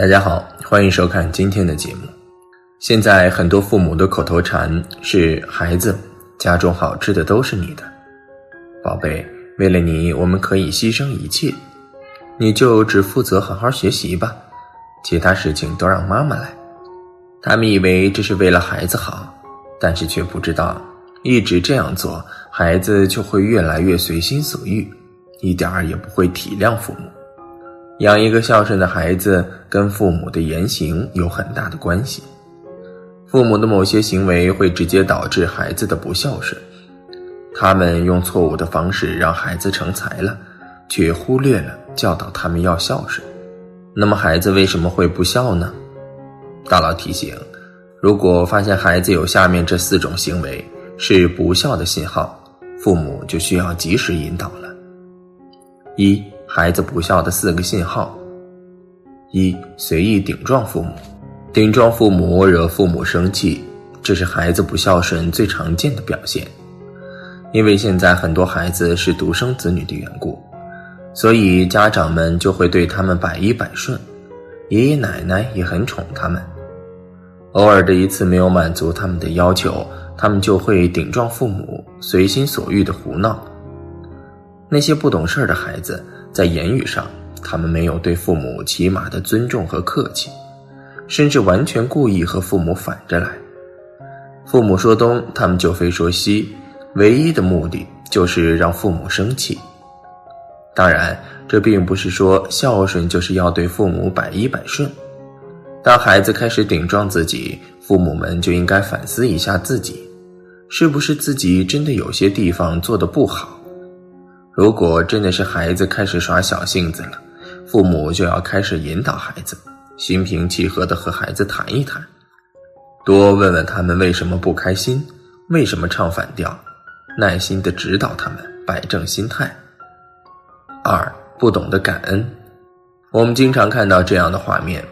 大家好，欢迎收看今天的节目。现在很多父母的口头禅是：“孩子，家中好吃的都是你的，宝贝，为了你，我们可以牺牲一切，你就只负责好好学习吧，其他事情都让妈妈来。”他们以为这是为了孩子好，但是却不知道，一直这样做，孩子就会越来越随心所欲，一点儿也不会体谅父母。养一个孝顺的孩子，跟父母的言行有很大的关系。父母的某些行为会直接导致孩子的不孝顺，他们用错误的方式让孩子成才了，却忽略了教导他们要孝顺。那么孩子为什么会不孝呢？大佬提醒：如果发现孩子有下面这四种行为是不孝的信号，父母就需要及时引导了。一孩子不孝的四个信号：一、随意顶撞父母，顶撞父母惹父母生气，这是孩子不孝顺最常见的表现。因为现在很多孩子是独生子女的缘故，所以家长们就会对他们百依百顺，爷爷奶奶也很宠他们。偶尔的一次没有满足他们的要求，他们就会顶撞父母，随心所欲的胡闹。那些不懂事儿的孩子。在言语上，他们没有对父母起码的尊重和客气，甚至完全故意和父母反着来。父母说东，他们就非说西，唯一的目的就是让父母生气。当然，这并不是说孝顺就是要对父母百依百顺。当孩子开始顶撞自己，父母们就应该反思一下自己，是不是自己真的有些地方做得不好。如果真的是孩子开始耍小性子了，父母就要开始引导孩子，心平气和的和孩子谈一谈，多问问他们为什么不开心，为什么唱反调，耐心的指导他们摆正心态。二不懂得感恩，我们经常看到这样的画面：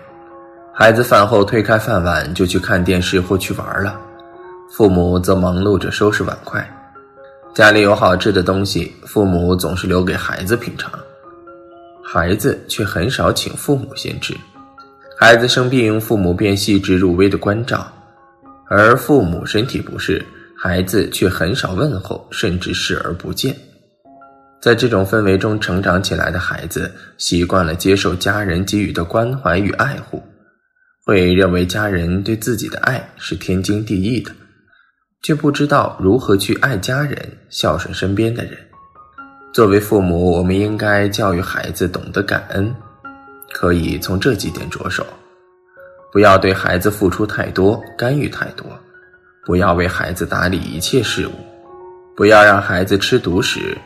孩子饭后推开饭碗就去看电视或去玩了，父母则忙碌着收拾碗筷。家里有好吃的东西，父母总是留给孩子品尝，孩子却很少请父母先吃。孩子生病，父母便细致入微的关照；而父母身体不适，孩子却很少问候，甚至视而不见。在这种氛围中成长起来的孩子，习惯了接受家人给予的关怀与爱护，会认为家人对自己的爱是天经地义的。却不知道如何去爱家人、孝顺身边的人。作为父母，我们应该教育孩子懂得感恩，可以从这几点着手：不要对孩子付出太多、干预太多；不要为孩子打理一切事务；不要让孩子吃独食；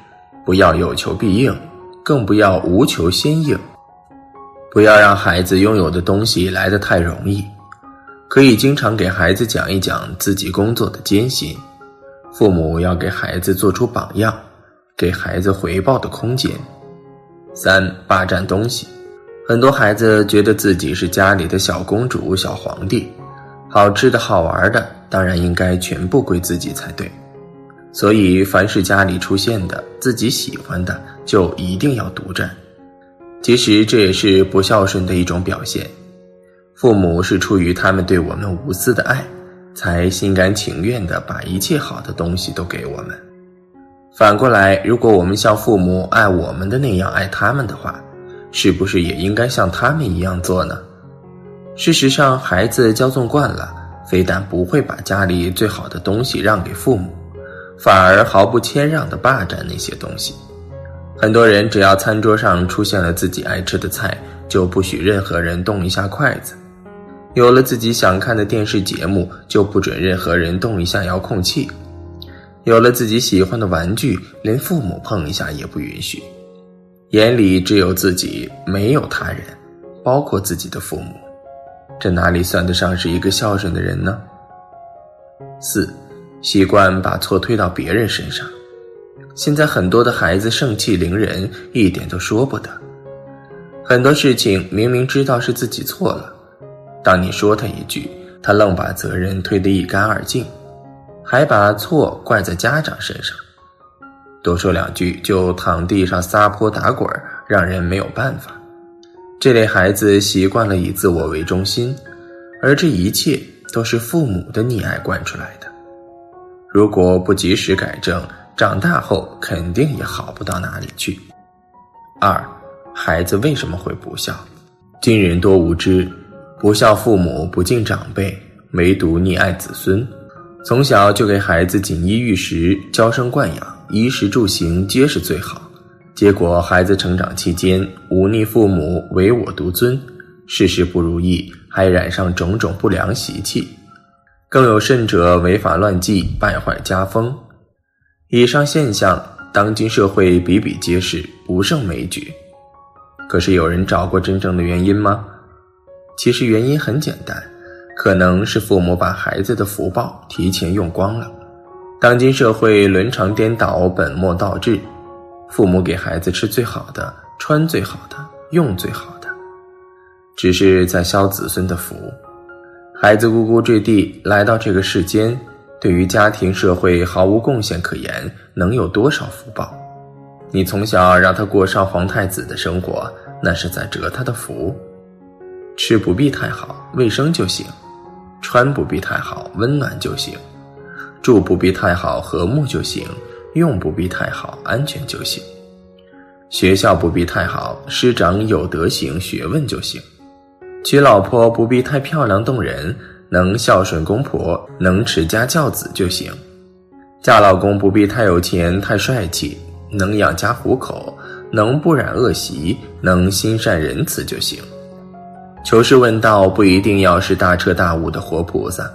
不要有求必应，更不要无求先应；不要让孩子拥有的东西来得太容易。可以经常给孩子讲一讲自己工作的艰辛，父母要给孩子做出榜样，给孩子回报的空间。三霸占东西，很多孩子觉得自己是家里的小公主、小皇帝，好吃的好玩的当然应该全部归自己才对，所以凡是家里出现的自己喜欢的，就一定要独占。其实这也是不孝顺的一种表现。父母是出于他们对我们无私的爱，才心甘情愿地把一切好的东西都给我们。反过来，如果我们像父母爱我们的那样爱他们的话，是不是也应该像他们一样做呢？事实上，孩子骄纵惯了，非但不会把家里最好的东西让给父母，反而毫不谦让地霸占那些东西。很多人只要餐桌上出现了自己爱吃的菜，就不许任何人动一下筷子。有了自己想看的电视节目，就不准任何人动一下遥控器；有了自己喜欢的玩具，连父母碰一下也不允许。眼里只有自己，没有他人，包括自己的父母，这哪里算得上是一个孝顺的人呢？四，习惯把错推到别人身上。现在很多的孩子盛气凌人，一点都说不得。很多事情明明知道是自己错了。当你说他一句，他愣把责任推得一干二净，还把错怪在家长身上。多说两句就躺地上撒泼打滚，让人没有办法。这类孩子习惯了以自我为中心，而这一切都是父母的溺爱惯出来的。如果不及时改正，长大后肯定也好不到哪里去。二，孩子为什么会不孝？今人多无知，不孝父母，不敬长辈，唯独溺爱子孙，从小就给孩子锦衣玉食，娇生惯养，衣食住行皆是最好。结果孩子成长期间忤逆父母，唯我独尊，事事不如意，还染上种种不良习气，更有甚者违法乱纪，败坏家风。以上现象，当今社会比比皆是，不胜枚举。可是有人找过真正的原因吗？其实原因很简单，可能是父母把孩子的福报提前用光了。当今社会伦常颠倒，本末倒置，父母给孩子吃最好的，穿最好的，用最好的，只是在消子孙的福。孩子呱呱坠地来到这个世间。对于家庭社会毫无贡献可言，能有多少福报？你从小让他过上皇太子的生活，那是在折他的福。吃不必太好，卫生就行；穿不必太好，温暖就行；住不必太好，和睦就行；用不必太好，安全就行；学校不必太好，师长有德行、学问就行；娶老婆不必太漂亮动人。能孝顺公婆，能持家教子就行；嫁老公不必太有钱、太帅气，能养家糊口，能不染恶习，能心善仁慈就行。求是问道不一定要是大彻大悟的活菩萨，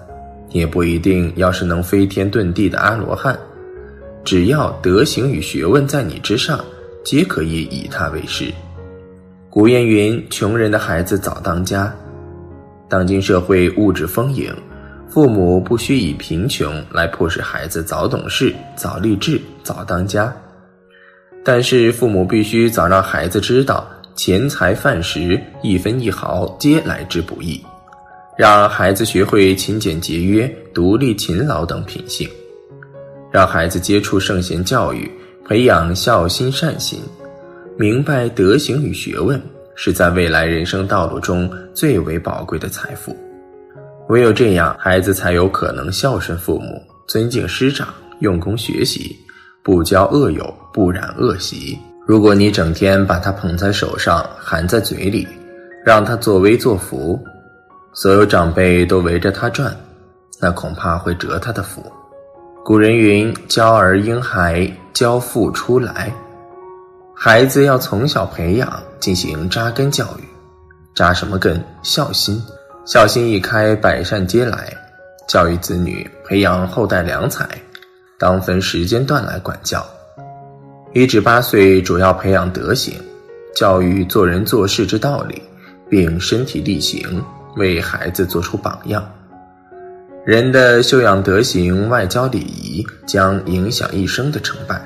也不一定要是能飞天遁地的阿罗汉，只要德行与学问在你之上，皆可以以他为师。古谚云：“穷人的孩子早当家。”当今社会物质丰盈，父母不需以贫穷来迫使孩子早懂事、早立志、早当家，但是父母必须早让孩子知道钱财饭食一分一毫皆来之不易，让孩子学会勤俭节约、独立勤劳等品性，让孩子接触圣贤教育，培养孝心善行，明白德行与学问。是在未来人生道路中最为宝贵的财富，唯有这样，孩子才有可能孝顺父母、尊敬师长、用功学习，不交恶友、不染恶习。如果你整天把他捧在手上、含在嘴里，让他作威作福，所有长辈都围着他转，那恐怕会折他的福。古人云：“教儿婴孩，教父出来。”孩子要从小培养，进行扎根教育。扎什么根？孝心。孝心一开，百善皆来。教育子女，培养后代良才，当分时间段来管教。一至八岁主要培养德行，教育做人做事之道理，并身体力行，为孩子做出榜样。人的修养德行、外交礼仪，将影响一生的成败。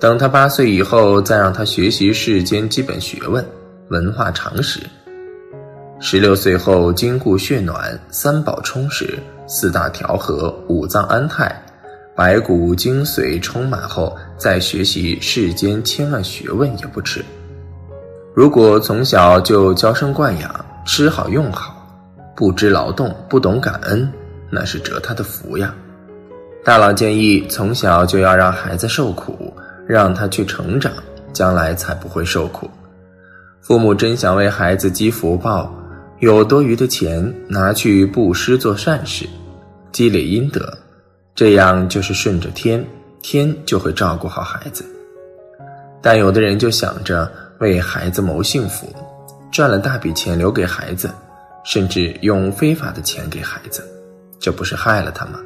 等他八岁以后，再让他学习世间基本学问、文化常识。十六岁后，筋骨血暖，三宝充实，四大调和，五脏安泰，白骨精髓充满后，再学习世间千万学问也不迟。如果从小就娇生惯养，吃好用好，不知劳动，不懂感恩，那是折他的福呀。大佬建议，从小就要让孩子受苦。让他去成长，将来才不会受苦。父母真想为孩子积福报，有多余的钱拿去布施做善事，积累阴德，这样就是顺着天，天就会照顾好孩子。但有的人就想着为孩子谋幸福，赚了大笔钱留给孩子，甚至用非法的钱给孩子，这不是害了他吗？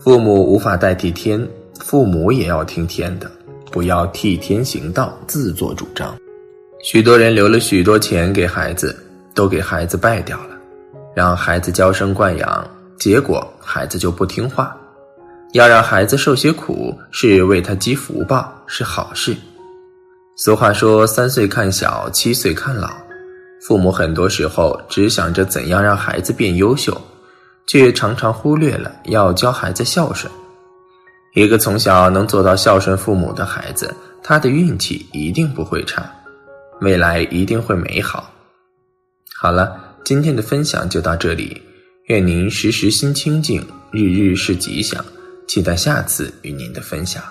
父母无法代替天，父母也要听天的。不要替天行道，自作主张。许多人留了许多钱给孩子，都给孩子败掉了，让孩子娇生惯养，结果孩子就不听话。要让孩子受些苦，是为他积福报，是好事。俗话说：“三岁看小，七岁看老。”父母很多时候只想着怎样让孩子变优秀，却常常忽略了要教孩子孝顺。一个从小能做到孝顺父母的孩子，他的运气一定不会差。未来一定会美好。好了，今天的分享就到这里，愿您时时心清静，日日是吉祥。期待下次与您的分享。